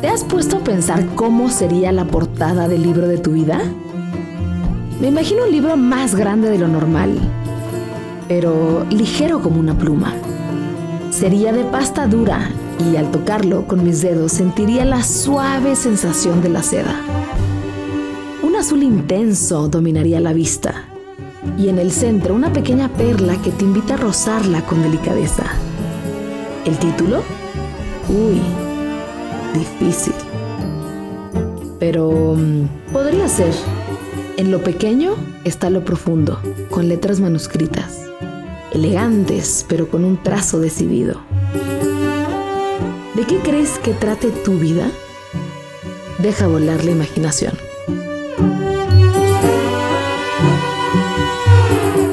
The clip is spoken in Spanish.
¿Te has puesto a pensar cómo sería la portada del libro de tu vida? Me imagino un libro más grande de lo normal, pero ligero como una pluma. Sería de pasta dura y al tocarlo con mis dedos sentiría la suave sensación de la seda. Un azul intenso dominaría la vista y en el centro una pequeña perla que te invita a rozarla con delicadeza. ¿El título? Uy, difícil. Pero mm, podría ser. En lo pequeño está lo profundo, con letras manuscritas elegantes, pero con un trazo decidido. ¿De qué crees que trate tu vida? Deja volar la imaginación. Thank you.